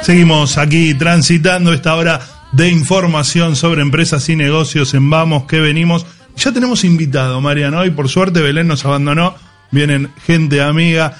Seguimos aquí transitando esta hora de información sobre empresas y negocios en Vamos que venimos. Ya tenemos invitado, Mariano, y por suerte Belén nos abandonó. Vienen gente amiga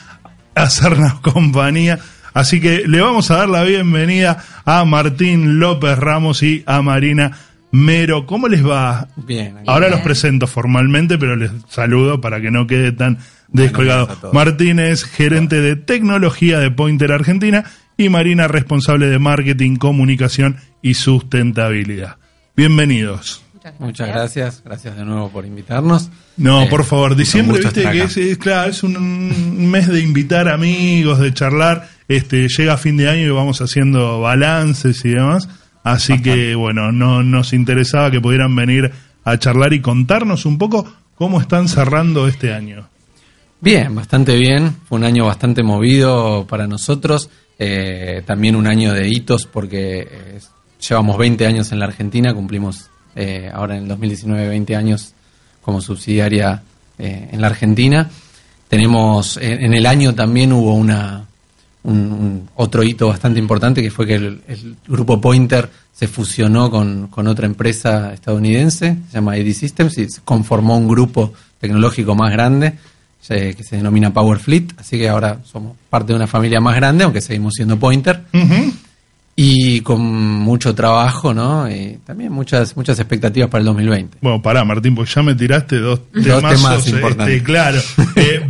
a hacernos compañía. Así que le vamos a dar la bienvenida a Martín López Ramos y a Marina Mero. ¿Cómo les va? Bien. Ahora los presento formalmente, pero les saludo para que no quede tan descolgado. Martín es gerente de tecnología de Pointer Argentina y Marina responsable de marketing, comunicación y sustentabilidad. Bienvenidos. Muchas gracias. gracias, de nuevo por invitarnos. No, eh, por favor, diciembre, viste que es, claro, es un mes de invitar amigos, de charlar. Este, llega fin de año y vamos haciendo balances y demás. Así que, bueno, no nos interesaba que pudieran venir a charlar y contarnos un poco cómo están cerrando este año. Bien, bastante bien. Fue un año bastante movido para nosotros. Eh, también un año de hitos porque eh, llevamos 20 años en la Argentina, cumplimos eh, ahora en el 2019 20 años como subsidiaria en la Argentina. Tenemos, en el año también hubo una, un, otro hito bastante importante que fue que el, grupo Pointer se fusionó con, con, otra empresa estadounidense, se llama AD Systems, y conformó un grupo tecnológico más grande que se denomina Power Fleet, así que ahora somos parte de una familia más grande, aunque seguimos siendo Pointer. Y con mucho trabajo, ¿no? Y también muchas muchas expectativas para el 2020. Bueno, pará, Martín, pues ya me tiraste dos, temas este, importantes. claro,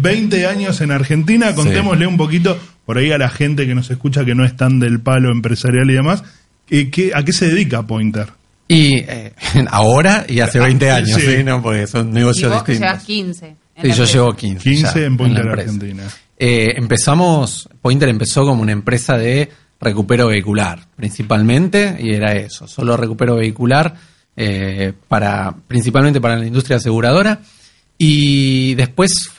20 eh, años en Argentina, contémosle un poquito por ahí a la gente que nos escucha que no es tan del palo empresarial y demás, eh, ¿qué, ¿a qué se dedica Pointer? Y eh, ahora y hace 20 ah, años, sí. ¿no? Porque son negocios y vos distintos. 15. Sí, yo llevo 15. 15 en Pointer Argentina. Eh, empezamos, Pointer empezó como una empresa de recupero vehicular, principalmente, y era eso, solo recupero vehicular, eh, para, principalmente para la industria aseguradora. Y después,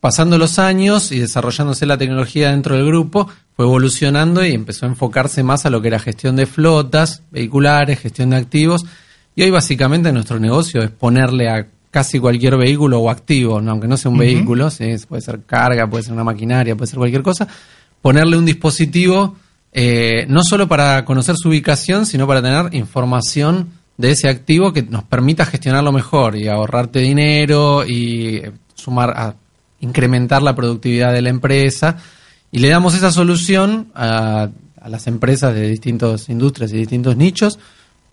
pasando los años y desarrollándose la tecnología dentro del grupo, fue evolucionando y empezó a enfocarse más a lo que era gestión de flotas vehiculares, gestión de activos. Y hoy básicamente nuestro negocio es ponerle a casi cualquier vehículo o activo, aunque no sea un vehículo, puede ser carga, puede ser una maquinaria, puede ser cualquier cosa, ponerle un dispositivo eh, no solo para conocer su ubicación, sino para tener información de ese activo que nos permita gestionarlo mejor y ahorrarte dinero y eh, sumar a incrementar la productividad de la empresa. Y le damos esa solución a, a las empresas de distintas industrias y distintos nichos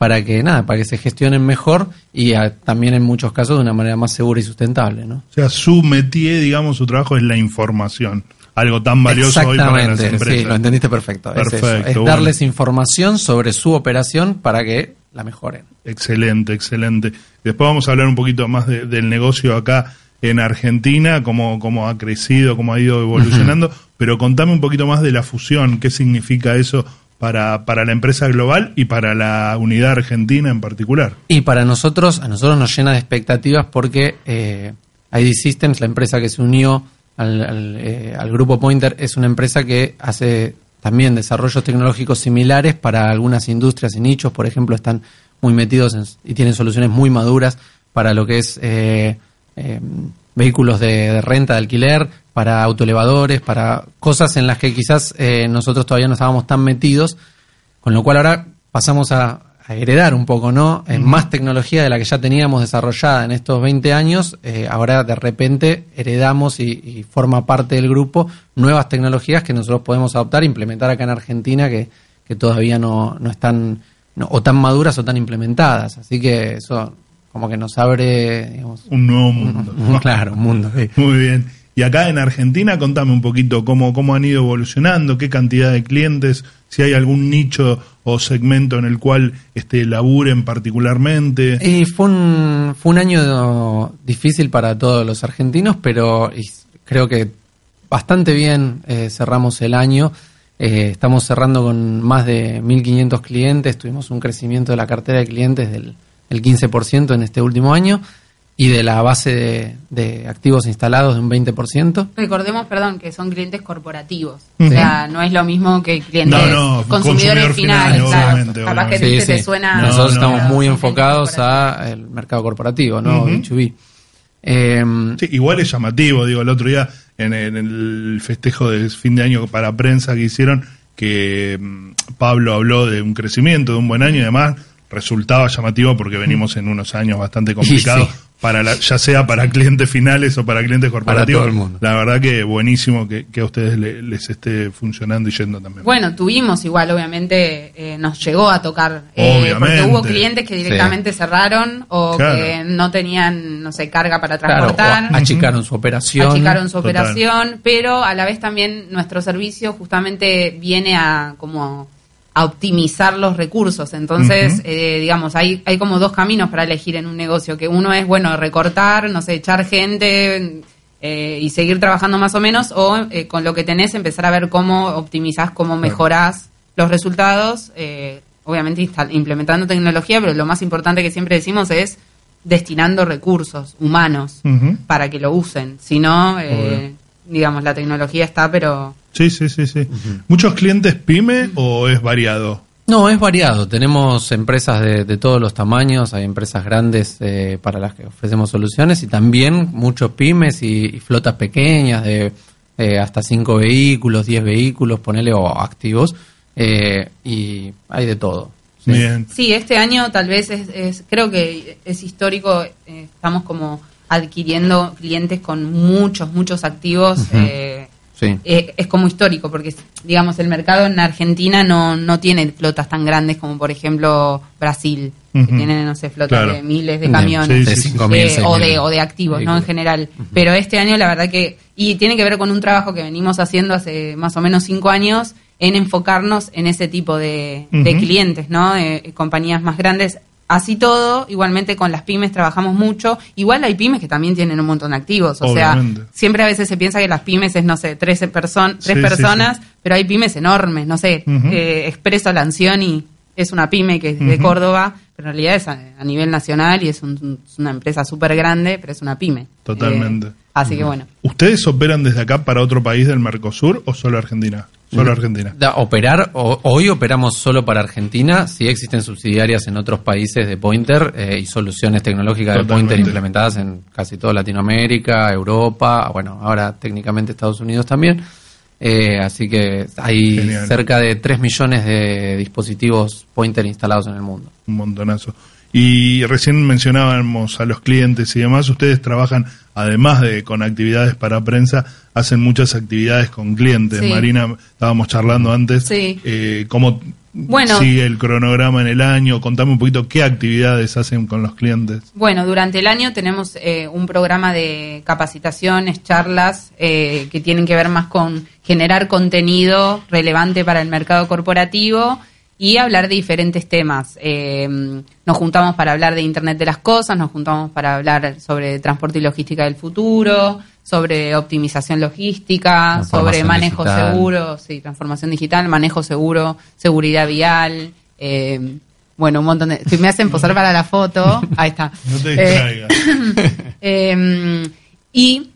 para que nada, para que se gestionen mejor y también en muchos casos de una manera más segura y sustentable, ¿no? O sea, su métier, digamos, su trabajo es la información, algo tan valioso hoy para las empresas. Sí, lo entendiste perfecto. es, darles información sobre su operación para que la mejoren. Excelente, excelente. Después vamos a hablar un poquito más del negocio acá en Argentina, cómo, cómo ha crecido, cómo ha ido evolucionando, pero contame un poquito más de la fusión, qué significa eso para, para la empresa global y para la unidad argentina en particular. Y para nosotros, a nosotros nos llena de expectativas porque eh, ID Systems, la empresa que se unió al, eh, al, grupo Pointer, es una empresa que hace también desarrollos tecnológicos similares para algunas industrias y nichos, por ejemplo, están muy metidos y tienen soluciones muy maduras para lo que es eh, eh vehículos de, renta, de alquiler, para autoelevadores, para cosas en las que quizás eh, nosotros todavía no estábamos tan metidos, con lo cual ahora pasamos a, heredar un poco, ¿no? En más tecnología de la que ya teníamos desarrollada en estos 20 años, eh, ahora de repente heredamos y, forma parte del grupo nuevas tecnologías que nosotros podemos adoptar e implementar acá en Argentina que, que todavía no, no están o tan maduras o tan implementadas. Así que eso como que nos abre un nuevo mundo. claro, un mundo. Muy bien. Y acá en Argentina, contame un poquito cómo, cómo han ido evolucionando, qué cantidad de clientes, si hay algún nicho o segmento en el cual este, laburen particularmente. Y fue un, fue un año difícil para todos los argentinos, pero creo que bastante bien eh, cerramos el año. Eh, estamos cerrando con más de 1.500 clientes, tuvimos un crecimiento de la cartera de clientes del el 15% en este último año y de la base de, activos instalados de un 20%. Recordemos, perdón, que son clientes corporativos. O sea, no es lo mismo que clientes consumidores finales. Capaz que te suena... Nosotros estamos muy enfocados al mercado corporativo, ¿no? B2B. Sí, igual es llamativo, digo, el otro día en, el festejo de fin de año para prensa que hicieron, que mm, Pablo habló de un crecimiento, de un buen año y demás, resultaba llamativo porque venimos en unos años bastante complicados para ya sea para clientes finales o para clientes corporativos. Para todo el mundo. La verdad que buenísimo que, a ustedes les esté funcionando y yendo también. Bueno, tuvimos igual, obviamente, eh, nos llegó a tocar. Eh, porque hubo clientes que directamente cerraron o que no tenían, no sé, carga para transportar. achicaron su operación. Achicaron su operación, pero a la vez también nuestro servicio justamente viene a como a optimizar los recursos. Entonces, eh, digamos, hay, hay como dos caminos para elegir en un negocio, que uno es, bueno, recortar, no sé, echar gente eh, y seguir trabajando más o menos, o eh, con lo que tenés empezar a ver cómo optimizás, cómo mejorás los resultados, obviamente implementando tecnología, pero lo más importante que siempre decimos es destinando recursos humanos para que lo usen. Si no, digamos, la tecnología está, pero Sí, sí, sí, sí. ¿Muchos clientes pyme o es variado? No, es variado. Tenemos empresas de, todos los tamaños, hay empresas grandes eh, para las que ofrecemos soluciones y también muchos pymes y, flotas pequeñas de eh, hasta 5 vehículos, 10 vehículos, ponele, o activos, eh, y hay de todo. ¿sí? Bien. Sí, este año tal vez es, creo que es histórico, estamos como adquiriendo clientes con muchos, muchos activos. Eh, es como histórico, porque digamos el mercado en Argentina no, no tiene flotas tan grandes como por ejemplo Brasil, que tienen, no sé, flotas de miles de camiones eh, o, de, o de activos, ¿no? En general. Pero este año la verdad que, y tiene que ver con un trabajo que venimos haciendo hace más o menos cinco años, en enfocarnos en ese tipo de, de clientes, ¿no? De compañías más grandes Así todo, igualmente con las pymes trabajamos mucho. Igual hay pymes que también tienen un montón de activos. O sea, siempre a veces se piensa que las pymes es, no sé, tres, tres personas, pero hay pymes enormes. No sé, eh, Expreso Lancioni es una pyme que es de Córdoba, pero en realidad es a, nivel nacional y es, una empresa súper grande, pero es una pyme. Totalmente. Eh, así que bueno. ¿Ustedes operan desde acá para otro país del Mercosur o solo Argentina? Solo Argentina. operar, hoy operamos solo para Argentina, sí existen subsidiarias en otros países de Pointer eh, y soluciones tecnológicas de Pointer implementadas en casi toda Latinoamérica, Europa, bueno, ahora técnicamente Estados Unidos también. Eh, así que hay cerca de 3 millones de dispositivos Pointer instalados en el mundo. Un montonazo. Y recién mencionábamos a los clientes y demás, ustedes trabajan, además de con actividades para prensa, hacen muchas actividades con clientes. Marina, estábamos charlando antes, eh, ¿cómo sigue el cronograma en el año? Contame un poquito qué actividades hacen con los clientes. Bueno, durante el año tenemos eh, un programa de capacitaciones, charlas, eh, que tienen que ver más con generar contenido relevante para el mercado corporativo y hablar de diferentes temas. Eh, nos juntamos para hablar de Internet de las Cosas, nos juntamos para hablar sobre transporte y logística del futuro, sobre optimización logística, sobre manejo seguro, sí, transformación digital, manejo seguro, seguridad vial. Eh, bueno, un montón de... Si me hacen posar para la foto, ahí está. No te distraigas. Eh, y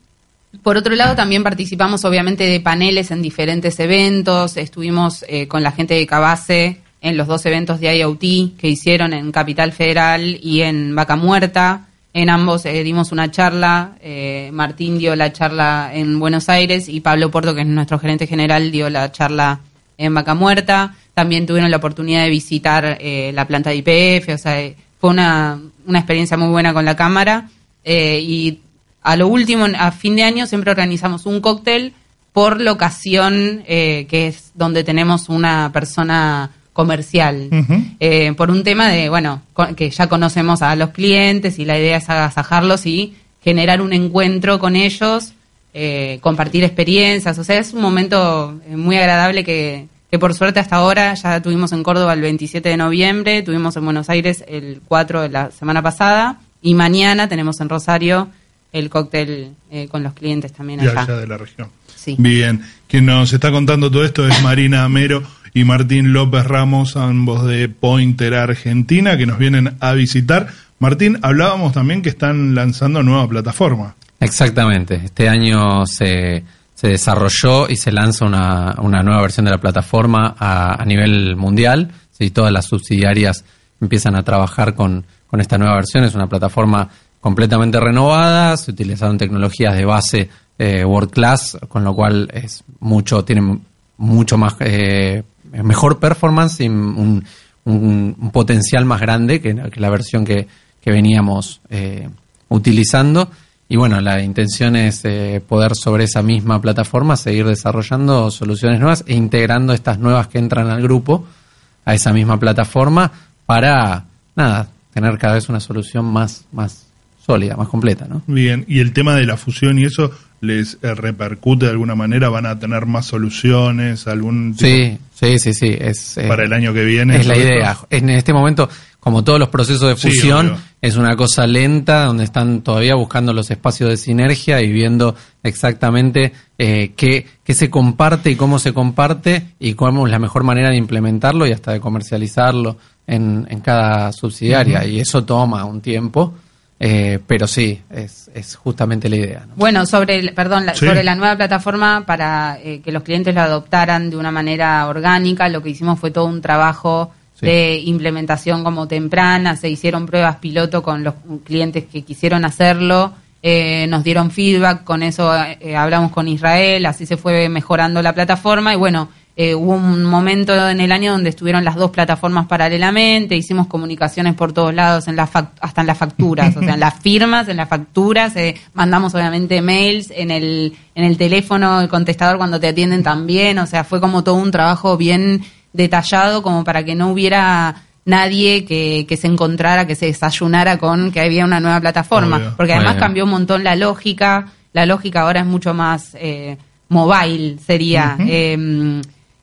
por otro lado, también participamos obviamente de paneles en diferentes eventos. Estuvimos con la gente de Cabase en los dos eventos de IoT que hicieron en Capital Federal y en Vaca Muerta. En ambos eh, dimos una charla, eh, Martín dio la charla en Buenos Aires y Pablo Porto, que es nuestro gerente general, dio la charla en Vaca Muerta. También tuvieron la oportunidad de visitar eh, la planta de IPF, o sea, fue una, una experiencia muy buena con la cámara. y a lo último, a fin de año, siempre organizamos un cóctel por locación, que es donde tenemos una persona comercial, eh, por un tema de, bueno, que ya conocemos a los clientes y la idea es agasajarlos y generar un encuentro con ellos, eh, compartir experiencias, o sea, es un momento eh, muy agradable que, que por suerte hasta ahora ya tuvimos en Córdoba el 27 de noviembre, tuvimos en Buenos Aires el 4 de la semana pasada y mañana tenemos en Rosario el cóctel con los clientes también allá. de la región. Bien, quien nos está contando todo esto es Marina Amero y Martín López Ramos, ambos de Pointer Argentina, que nos vienen a visitar. Martín, hablábamos también que están lanzando nueva plataforma. Exactamente, este año se, se desarrolló y se lanza una, una nueva versión de la plataforma a, nivel mundial. todas las subsidiarias empiezan a trabajar con, con esta nueva versión. Es una plataforma completamente renovada, se utilizaron tecnologías de base eh, World Class, con lo cual es mucho, tiene mucho más eh, mejor performance y un, un, potencial más grande que, la versión que, que veníamos eh, utilizando. Y bueno, la intención es eh, poder sobre esa misma plataforma seguir desarrollando soluciones nuevas e integrando estas nuevas que entran al grupo a esa misma plataforma para, nada, tener cada vez una solución más, más sólida, más completa, ¿no? Bien, y el tema de la fusión y eso les eh, repercute de alguna manera, van a tener más soluciones, algún sí, sí, sí, sí, es para el año que viene. Es la idea. En este momento, como todos los procesos de fusión, es una cosa lenta donde están todavía buscando los espacios de sinergia y viendo exactamente eh, qué, qué se comparte y cómo se comparte y cómo es la mejor manera de implementarlo y hasta de comercializarlo en, en cada subsidiaria. Y eso toma un tiempo. Eh, pero sí, es, es, justamente la idea. Bueno, sobre, perdón, la, sobre la nueva plataforma para eh, que los clientes lo adoptaran de una manera orgánica, lo que hicimos fue todo un trabajo de implementación como temprana, se hicieron pruebas piloto con los clientes que quisieron hacerlo, eh, nos dieron feedback, con eso hablamos con Israel, así se fue mejorando la plataforma y bueno, eh, hubo un momento en el año donde estuvieron las dos plataformas paralelamente, hicimos comunicaciones por todos lados, en hasta en las facturas, o sea, en las firmas, en las facturas, eh, mandamos obviamente mails, en el, en el teléfono, el contestador cuando te atienden también, o sea, fue como todo un trabajo bien detallado como para que no hubiera nadie que, que se encontrara, que se desayunara con que había una nueva plataforma, porque además cambió un montón la lógica, la lógica ahora es mucho más... Eh, mobile sería.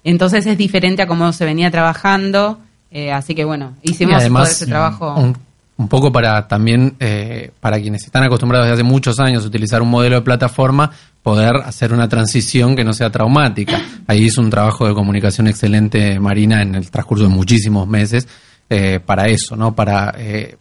Entonces es diferente a cómo se venía trabajando. Eh, así que bueno, hicimos todo ese trabajo. Un, poco para también, eh, para quienes están acostumbrados desde hace muchos años a utilizar un modelo de plataforma, poder hacer una transición que no sea traumática. Ahí hizo un trabajo de comunicación excelente Marina en el transcurso de muchísimos meses. Eh, para eso, ¿no? Para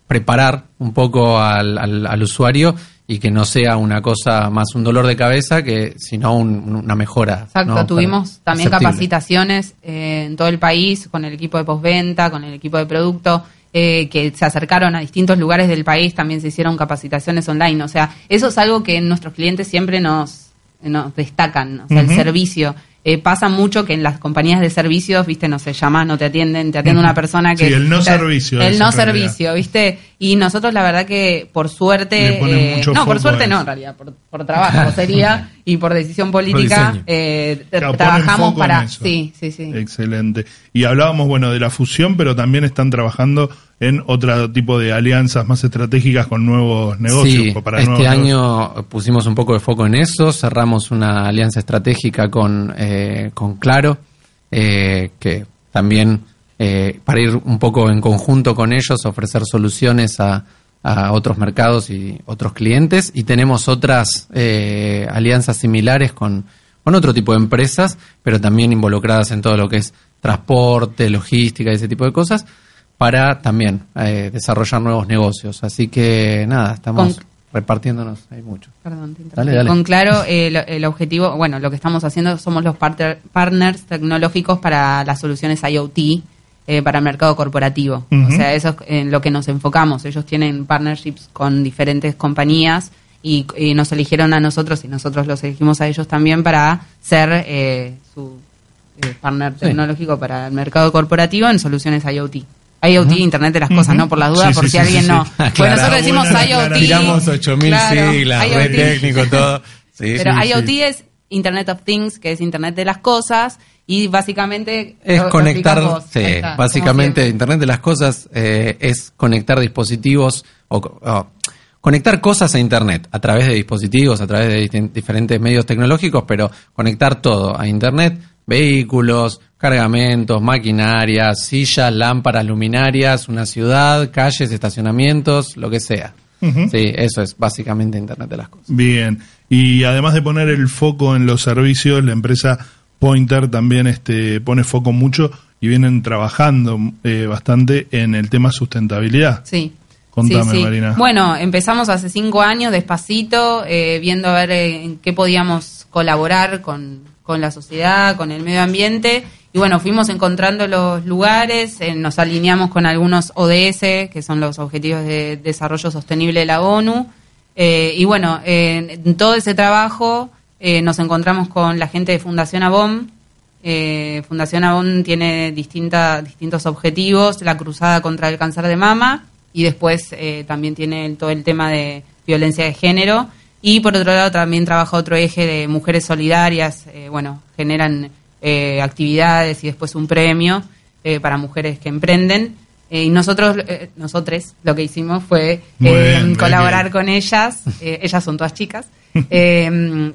preparar un poco al, al usuario y que no sea una cosa más un dolor de cabeza que sino una mejora. Exacto, tuvimos también capacitaciones eh, en todo el país con el equipo de postventa, con el equipo de producto. Eh, que se acercaron a distintos lugares del país, también se hicieron capacitaciones online. O sea, eso es algo que nuestros clientes siempre nos, nos destacan, o sea, el servicio. Eh, pasa mucho que en las compañías de servicios, viste, no se llaman, no te atienden, te atiende una persona que... Sí, el no servicio. El no servicio, viste. Y nosotros la verdad que por suerte... Eh, no, por suerte no, en realidad, por, trabajo sería y por decisión política eh, trabajamos para... Sí, sí, sí. Excelente. Y hablábamos, bueno, de la fusión, pero también están trabajando en otro tipo de alianzas más estratégicas con nuevos negocios. para este año pusimos un poco de foco en eso, cerramos una alianza estratégica con, eh, con Claro, eh, que también eh, para ir un poco en conjunto con ellos, ofrecer soluciones a, a otros mercados y otros clientes. Y tenemos otras alianzas similares con, con otro tipo de empresas, pero también involucradas en todo lo que es transporte, logística y ese tipo de cosas para también eh, desarrollar nuevos negocios. Así que nada, estamos repartiéndonos ahí mucho. Perdón, te Con claro, el, objetivo, bueno, lo que estamos haciendo somos los partners tecnológicos para las soluciones IoT. Eh, para el mercado corporativo. O sea, eso es en lo que nos enfocamos. Ellos tienen partnerships con diferentes compañías y, nos eligieron a nosotros y nosotros los elegimos a ellos también para ser eh, su partner tecnológico para el mercado corporativo en soluciones IoT. IoT, Internet de las Cosas, ¿no? Por las dudas, por si alguien no. Bueno, nosotros decimos IoT. Tiramos 8000 siglas, red técnico, todo. Pero IoT es Internet of Things, que es Internet de las Cosas, y básicamente... Es conectar, sí, básicamente Internet de las Cosas eh, es conectar dispositivos o, conectar cosas a Internet a través de dispositivos, a través de diferentes medios tecnológicos, pero conectar todo a Internet, vehículos, cargamentos, maquinarias, sillas, lámparas, luminarias, una ciudad, calles, estacionamientos, lo que sea. Sí, eso es básicamente Internet de las cosas. Bien, y además de poner el foco en los servicios, la empresa Pointer también este, pone foco mucho y vienen trabajando eh, bastante en el tema sustentabilidad. Sí. Contame, Marina. Bueno, empezamos hace cinco años despacito, eh, viendo a ver en qué podíamos colaborar con, con la sociedad, con el medio ambiente y bueno, fuimos encontrando los lugares, eh, nos alineamos con algunos ODS, que son los Objetivos de Desarrollo Sostenible de la ONU. Eh, y bueno, en todo ese trabajo eh, nos encontramos con la gente de Fundación ABOM, Eh, Fundación Avon tiene distinta, distintos objetivos, la cruzada contra el cáncer de mama y después eh, también tiene todo el tema de violencia de género. Y por otro lado también trabaja otro eje de mujeres solidarias, eh, bueno, generan eh, actividades y después un premio eh, para mujeres que emprenden. Eh, y nosotros, eh, nosotros, lo que hicimos fue eh, colaborar con ellas, eh, ellas son todas chicas, eh,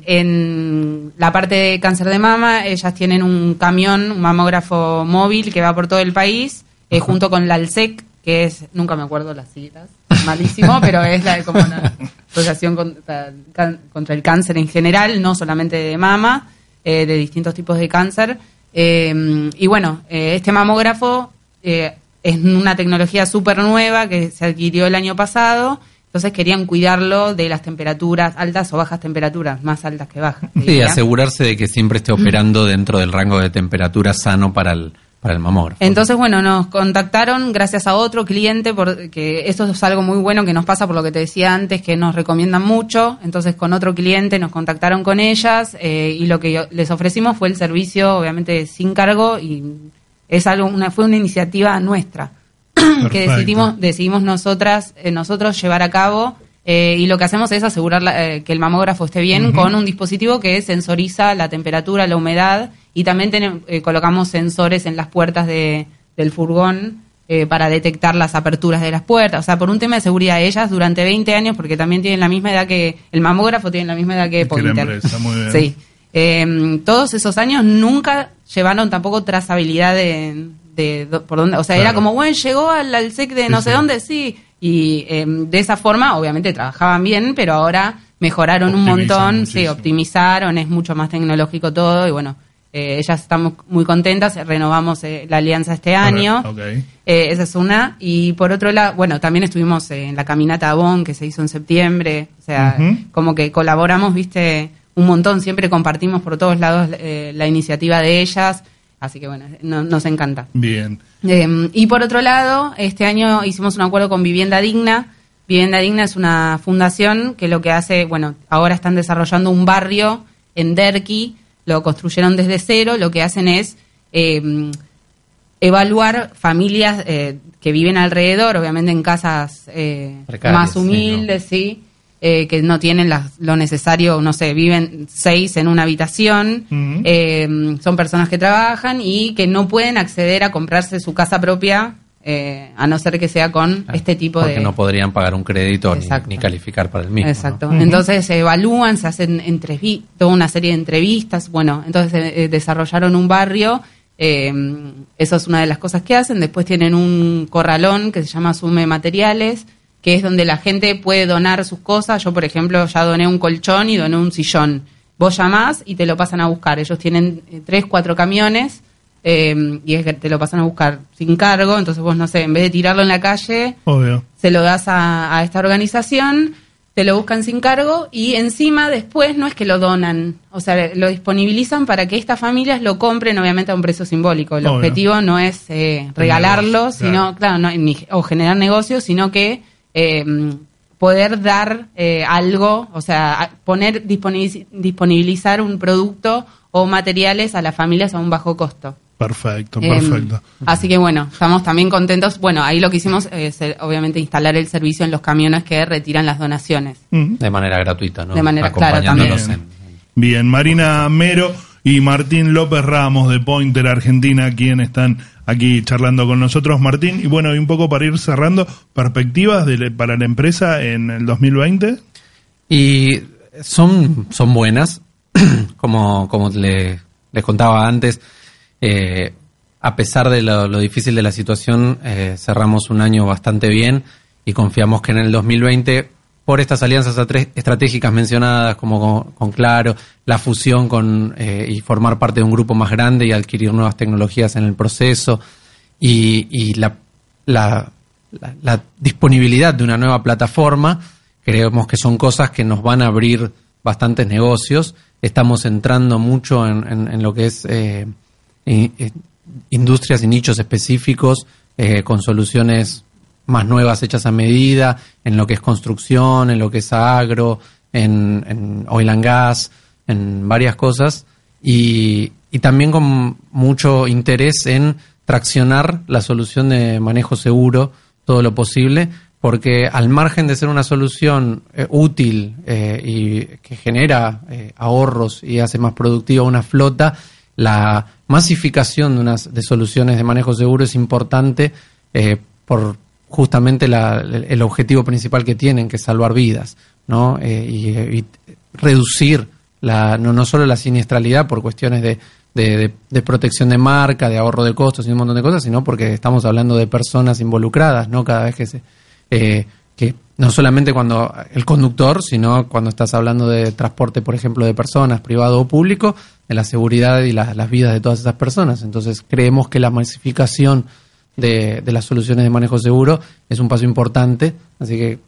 en la parte de cáncer de mama, ellas tienen un camión, un mamógrafo móvil que va por todo el país, junto con la ALSEC, que es, nunca me acuerdo las siglas, malísimo, pero es la de como la Asociación contra, el Cáncer en general, no solamente de mama, de distintos tipos de cáncer. Eh, y bueno, este mamógrafo eh, es una tecnología súper nueva que se adquirió el año pasado, entonces querían cuidarlo de las temperaturas altas o bajas temperaturas, más altas que bajas. Sí, asegurarse de que siempre esté operando dentro del rango de temperatura sano para el, para el mamógrafo. Entonces, bueno, nos contactaron gracias a otro cliente, porque esto es algo muy bueno que nos pasa por lo que te decía antes, que nos recomiendan mucho. Entonces, con otro cliente nos contactaron con ellas eh, y lo que les ofrecimos fue el servicio, obviamente, sin cargo y es algo, una, fue una iniciativa nuestra que decidimos, decidimos nosotras, eh, nosotros llevar a cabo. eh, y lo que hacemos es asegurar la- eh, que el mamógrafo esté bien con un dispositivo que sensoriza la temperatura, la humedad y también tenem- eh, colocamos sensores en las puertas de, del furgón para detectar las aperturas de las puertas. O sea, por un tema de seguridad, ellas durante 20 años, porque también tienen la misma edad que el mamógrafo, tiene la misma edad que Que Pointer. empresa, muy bien. Sí. Eh, todos esos años nunca llevaron tampoco trazabilidad de, por dónde, o sea, era como, bueno, llegó al, al SEC de Sí, no sé sí. dónde, sí. Y eh, de esa forma, obviamente, trabajaban bien, pero ahora mejoraron un montón, sí, muchísimo. optimizaron, es mucho más tecnológico todo, y bueno, eh, ellas estamos muy contentas, renovamos eh, la alianza este año. Eh, esa es una. Y por otro lado, bueno, también estuvimos eh, en la caminata Avon que se hizo en septiembre. O sea, como que colaboramos, viste, un montón. Siempre compartimos por todos lados eh, la iniciativa de ellas. Así que bueno, no- nos encanta. Bien. Eh, y por otro lado, este año hicimos un acuerdo con Vivienda Digna. Vivienda Digna es una fundación que lo que hace, bueno, ahora están desarrollando un barrio en Derqui, lo construyeron desde cero, lo que hacen es eh, evaluar familias eh, que viven alrededor, obviamente en casas eh, Precarias, más sí, humildes, sí, eh, que no tienen las- lo necesario, no sé, viven seis en una habitación, eh, son personas que trabajan y que no pueden acceder a comprarse su casa propia, eh, a no ser que sea con Claro, este tipo porque de... no podrían pagar un crédito ni, calificar para el mismo. ¿no? Exacto. Entonces se evalúan, se hacen toda una serie de entrevistas. Bueno, entonces eh, eh, desarrollaron un barrio. eh, eso es una de las cosas que hacen. Después tienen un corralón que se llama Sume Materiales, que es donde la gente puede donar sus cosas. Yo, por ejemplo, ya doné un colchón y doné un sillón. Vos llamás y te lo pasan a buscar. Ellos tienen eh, tres, cuatro camiones eh, y es que te lo pasan a buscar sin cargo. Entonces vos, no sé, en vez de tirarlo en la calle, Obvio. se lo das a, a esta organización, te lo buscan sin cargo y encima después no es que lo donan, o sea, lo disponibilizan para que estas familias lo compren obviamente a un precio simbólico. El Obvio. objetivo no es eh, regalarlo, sino, claro, no, ni- o generar negocios, sino que eh, poder dar eh, algo, o sea, poner, disponibiliz- disponibilizar un producto o materiales a las familias a un bajo costo. Perfecto, Em, perfecto. así que bueno, estamos también contentos. Bueno, ahí lo que hicimos es eh, obviamente instalar el servicio en los camiones que retiran las donaciones. De manera gratuita, ¿no? De manera- Acompañándolos también. en- Bien, Marina Mero y Martín López Ramos de Pointer Argentina, quien están aquí charlando con nosotros. Martín, y bueno, y un poco para ir cerrando, perspectivas de- para la empresa en el 2020. Y son, son buenas, como, como le- les contaba antes, eh, a pesar de lo, difícil de la situación, eh, cerramos un año bastante bien y confiamos que en el 2020, por estas alianzas estratégicas mencionadas, como con, Claro, la fusión con eh, y formar parte de un grupo más grande y adquirir nuevas tecnologías en el proceso y, la, la, la- la disponibilidad de una nueva plataforma, creemos que son cosas que nos van a abrir bastantes negocios. Estamos entrando mucho en, lo que es eh, eh, industrias y nichos específicos eh, con soluciones más nuevas hechas a medida, en lo que es construcción, en lo que es agro, en, en oil and gas, en varias cosas. Y, también con mucho interés en traccionar la solución de manejo seguro todo lo posible, porque al margen de ser una solución eh, útil eh, y que genera eh, ahorros y hace más productiva una flota, la masificación de unas de soluciones de manejo seguro es importante por justamente el objetivo principal que tienen, que es salvar vidas, ¿no? y, reducir la, no, no solo la siniestralidad por cuestiones de de, protección de marca, de ahorro de costos y un montón de cosas, sino porque estamos hablando de personas involucradas, ¿no? Cada vez que se... Eh, que no solamente cuando el conductor, sino cuando estás hablando de transporte, por ejemplo, de personas, privado o público, de la seguridad y las vidas de todas esas personas. Entonces, creemos que la masificación de, de las soluciones de manejo seguro es un paso importante, así que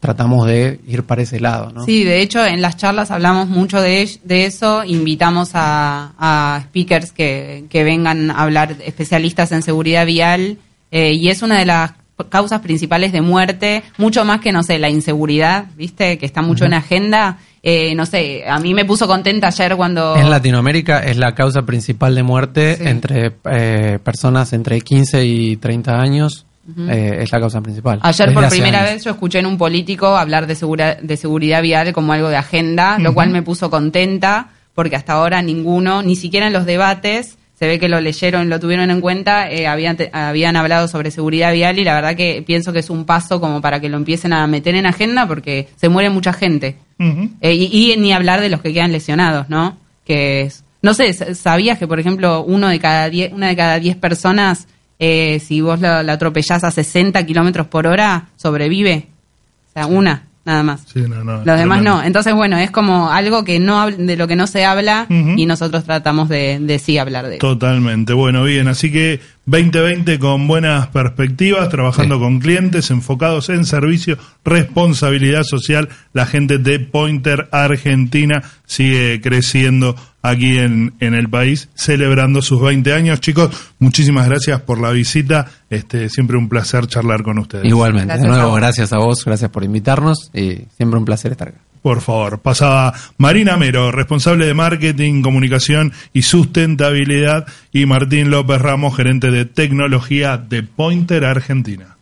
tratamos de ir para ese lado. ¿no? Sí, de hecho en las charlas hablamos mucho de, de eso, invitamos a, speakers que, que, vengan a hablar, especialistas en seguridad vial, eh, y es una de las causas principales de muerte, mucho más que, no sé, la inseguridad, ¿viste? Que está mucho en agenda. Eh, no sé, a mí me puso contenta ayer cuando... En Latinoamérica es la causa principal de muerte entre eh, personas entre 15 y 30 años eh, es la causa principal. Ayer por primera vez yo escuché en un político hablar de, de seguridad vial como algo de agenda, lo cual me puso contenta porque hasta ahora ninguno, ni siquiera en los debates, se ve que lo leyeron, lo tuvieron en cuenta, eh, habían, habían hablado sobre seguridad vial y la verdad que pienso que es un paso como para que lo empiecen a meter en agenda porque se muere mucha gente. Eh, y, y, ni hablar de los que quedan lesionados, ¿no? Que no sé, ¿sabías que por ejemplo uno de cada diez, una de cada diez personas eh, si vos la, atropellás a 60 kilómetros por hora, sobrevive. O sea, una, nada más. Los demás no. Entonces, bueno, es como algo que no de lo que no se habla y nosotros tratamos de, de sí hablar de Totalmente. Bueno, bien, así que 2020 con buenas perspectivas, trabajando con clientes, enfocados en servicio, responsabilidad social. La gente de Pointer Argentina sigue creciendo aquí en, en el país, celebrando sus 20 años. Chicos, muchísimas gracias por la visita. Este, siempre un placer charlar con ustedes. Igualmente, de nuevo, gracias a vos, gracias por invitarnos y siempre un placer estar acá. Por favor, pasaba Marina Mero, responsable de marketing, comunicación y sustentabilidad, y Martín López Ramos, gerente de tecnología de Pointer Argentina.